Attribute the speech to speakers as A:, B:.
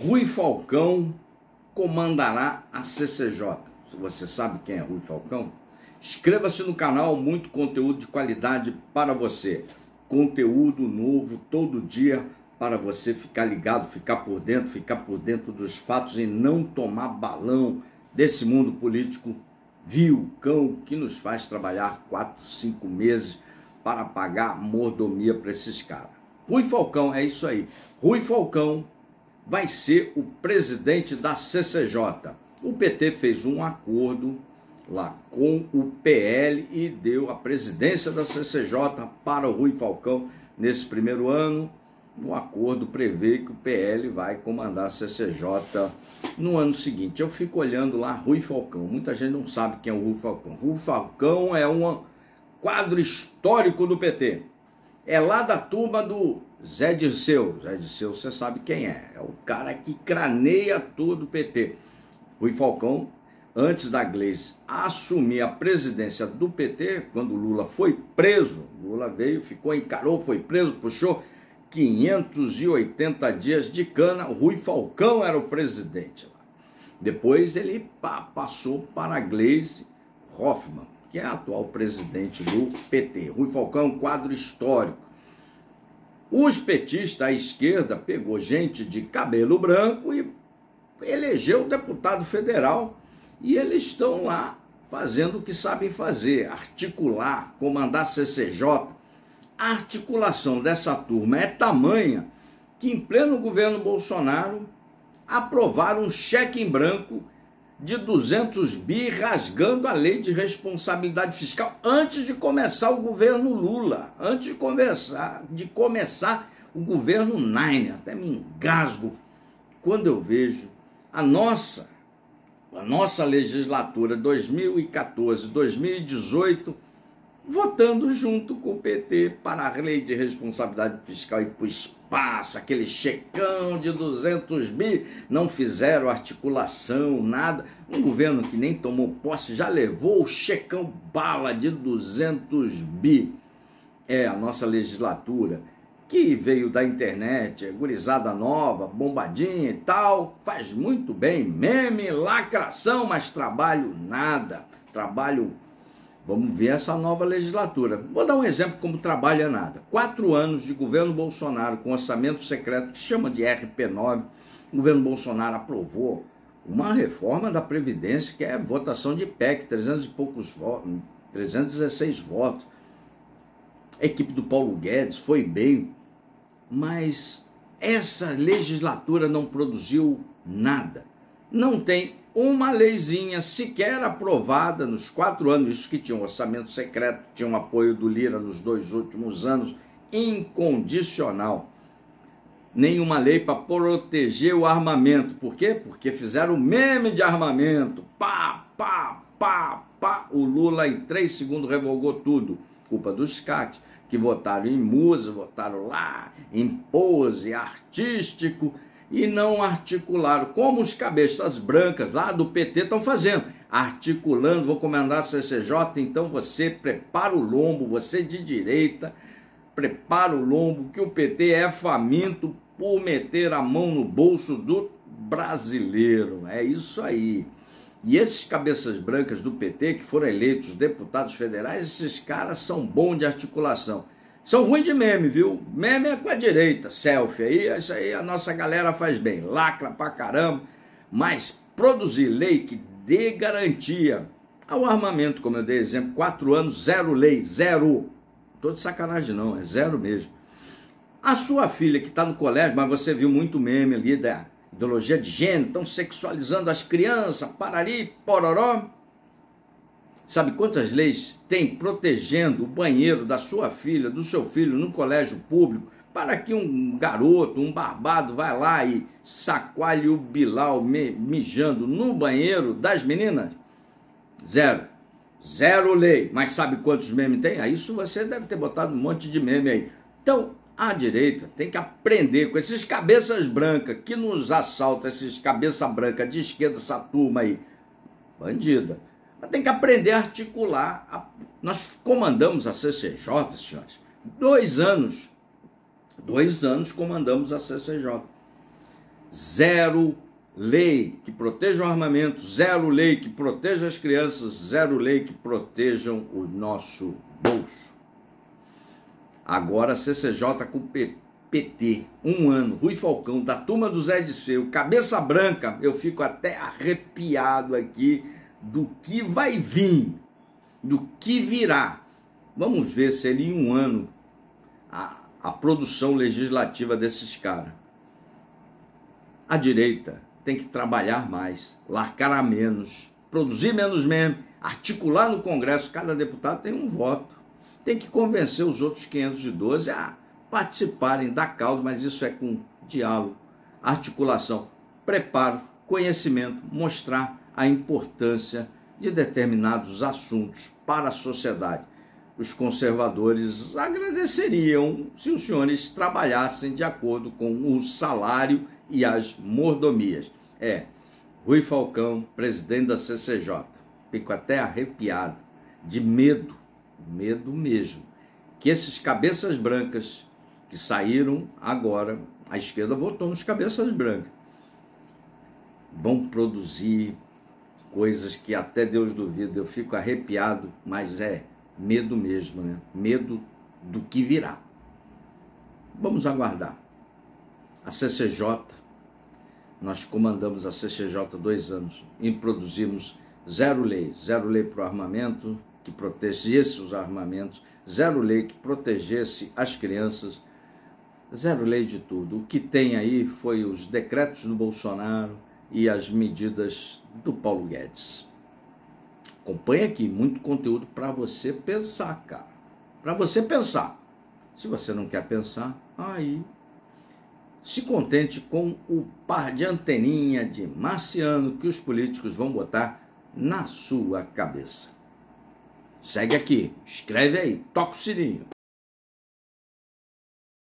A: Rui Falcão comandará a CCJ. Você sabe quem é Rui Falcão? Inscreva-se no canal, muito conteúdo de qualidade para você. Conteúdo novo todo dia para você ficar ligado, ficar por dentro, ficar por dentro dos fatos e não tomar balão desse mundo político vil, cão, que nos faz trabalhar quatro, cinco meses para pagar mordomia para esses caras. Rui Falcão, é isso aí. Rui Falcão vai ser o presidente da CCJ. O PT fez um acordo lá com o PL e deu a presidência da CCJ para o Rui Falcão nesse primeiro ano. O acordo prevê que o PL vai comandar a CCJ no ano seguinte. Eu fico olhando lá Rui Falcão. Muita gente não sabe quem é o Rui Falcão. Rui Falcão é um quadro histórico do PT. É lá da turma do Zé Dirceu. Zé Dirceu, você sabe quem é. É o cara que craneia todo o PT. Rui Falcão, antes da Gleice assumir a presidência do PT, quando Lula foi preso, Lula veio, ficou, encarou, foi preso, puxou 580 dias de cana. Rui Falcão era o presidente. Depois ele passou para a Gleisi Hoffmann, que é atual presidente do PT. Rui Falcão quadro histórico. Os petistas à esquerda pegou gente de cabelo branco e elegeu deputado federal e eles estão lá fazendo o que sabem fazer, articular, comandar CCJ. A articulação dessa turma é tamanha que em pleno governo Bolsonaro aprovaram um cheque em branco de 200 bi rasgando a lei de responsabilidade fiscal antes de começar o governo Lula, antes de conversar, de começar o governo Nine, até me engasgo quando eu vejo a nossa a nossa legislatura 2014-2018 votando junto com o PT para a lei de responsabilidade fiscal e para o espaço, aquele checão de 200 bi, não fizeram articulação, nada. Um governo que nem tomou posse já levou o checão bala de 200 bi. É a nossa legislatura que veio da internet, gurizada nova, bombadinha e tal, faz muito bem, meme, lacração, mas trabalho nada, trabalho Vamos ver essa nova legislatura. Vou dar um exemplo como trabalha nada. Quatro anos de governo Bolsonaro com orçamento secreto, que chama de RP9. O governo Bolsonaro aprovou uma reforma da Previdência, que é votação de PEC, 300 e poucos votos, 316 votos. A equipe do Paulo Guedes foi bem, mas essa legislatura não produziu nada. Não tem uma leizinha sequer aprovada nos quatro anos, isso que tinha um orçamento secreto, tinha um apoio do Lira nos dois últimos anos, incondicional. Nenhuma lei para proteger o armamento. Por quê? Porque fizeram meme de armamento. Pá, pá, pá, pá. O Lula em três segundos revogou tudo. Culpa dos CAT, que votaram em musa, votaram lá, em pose, artístico e não articularam, como os cabeças brancas lá do PT estão fazendo, articulando, vou comandar a CCJ, então você prepara o lombo, você de direita, prepara o lombo, que o PT é faminto por meter a mão no bolso do brasileiro, é isso aí. E esses cabeças brancas do PT, que foram eleitos deputados federais, esses caras são bons de articulação. São ruins de meme, viu? Meme é com a direita, selfie aí, isso aí a nossa galera faz bem, lacra pra caramba, mas produzir lei que dê garantia ao armamento, como eu dei exemplo, quatro anos, zero lei, zero. Tô de sacanagem não, é zero mesmo. A sua filha que está no colégio, mas você viu muito meme ali da ideologia de gênero, estão sexualizando as crianças, parari, pororó. Sabe quantas leis tem protegendo o banheiro da sua filha, do seu filho no colégio público, para que um garoto, um barbado, vá lá e sacoalhe o Bilal mijando no banheiro das meninas? Zero. Zero lei. Mas sabe quantos memes tem? Ah, isso você deve ter botado um monte de meme aí. Então, a direita tem que aprender com esses cabeças brancas que nos assaltam, esses cabeça branca de esquerda, essa turma aí. Bandida mas tem que aprender a articular. Nós comandamos a CCJ, senhores, dois anos. Dois anos comandamos a CCJ. Zero lei que proteja o armamento, zero lei que proteja as crianças, zero lei que protejam o nosso bolso. Agora CCJ com PT, um ano, Rui Falcão, da turma do Zé Desfeu, cabeça branca, eu fico até arrepiado aqui do que vai vir, do que virá. Vamos ver se ele em um ano a, a produção legislativa desses caras. A direita tem que trabalhar mais, largar menos, produzir menos mesmo, articular no Congresso, cada deputado tem um voto. Tem que convencer os outros 512 a participarem da causa, mas isso é com diálogo, articulação, preparo, conhecimento, mostrar a importância de determinados assuntos para a sociedade. Os conservadores agradeceriam se os senhores trabalhassem de acordo com o salário e as mordomias. É, Rui Falcão, presidente da CCJ. Fico até arrepiado, de medo, medo mesmo, que esses cabeças brancas que saíram agora, a esquerda votou nos cabeças brancas, vão produzir coisas que até Deus duvida. Eu fico arrepiado, mas é medo mesmo, né? Medo do que virá. Vamos aguardar. A CCJ nós comandamos a CCJ dois anos e produzimos zero lei, zero lei para o armamento, que protegesse os armamentos, zero lei que protegesse as crianças, zero lei de tudo. O que tem aí foi os decretos do Bolsonaro e as medidas do Paulo Guedes. Acompanhe aqui muito conteúdo para você pensar, cara. Para você pensar. Se você não quer pensar, aí se contente com o par de anteninha de marciano que os políticos vão botar na sua cabeça. Segue aqui, escreve aí, toca o sininho.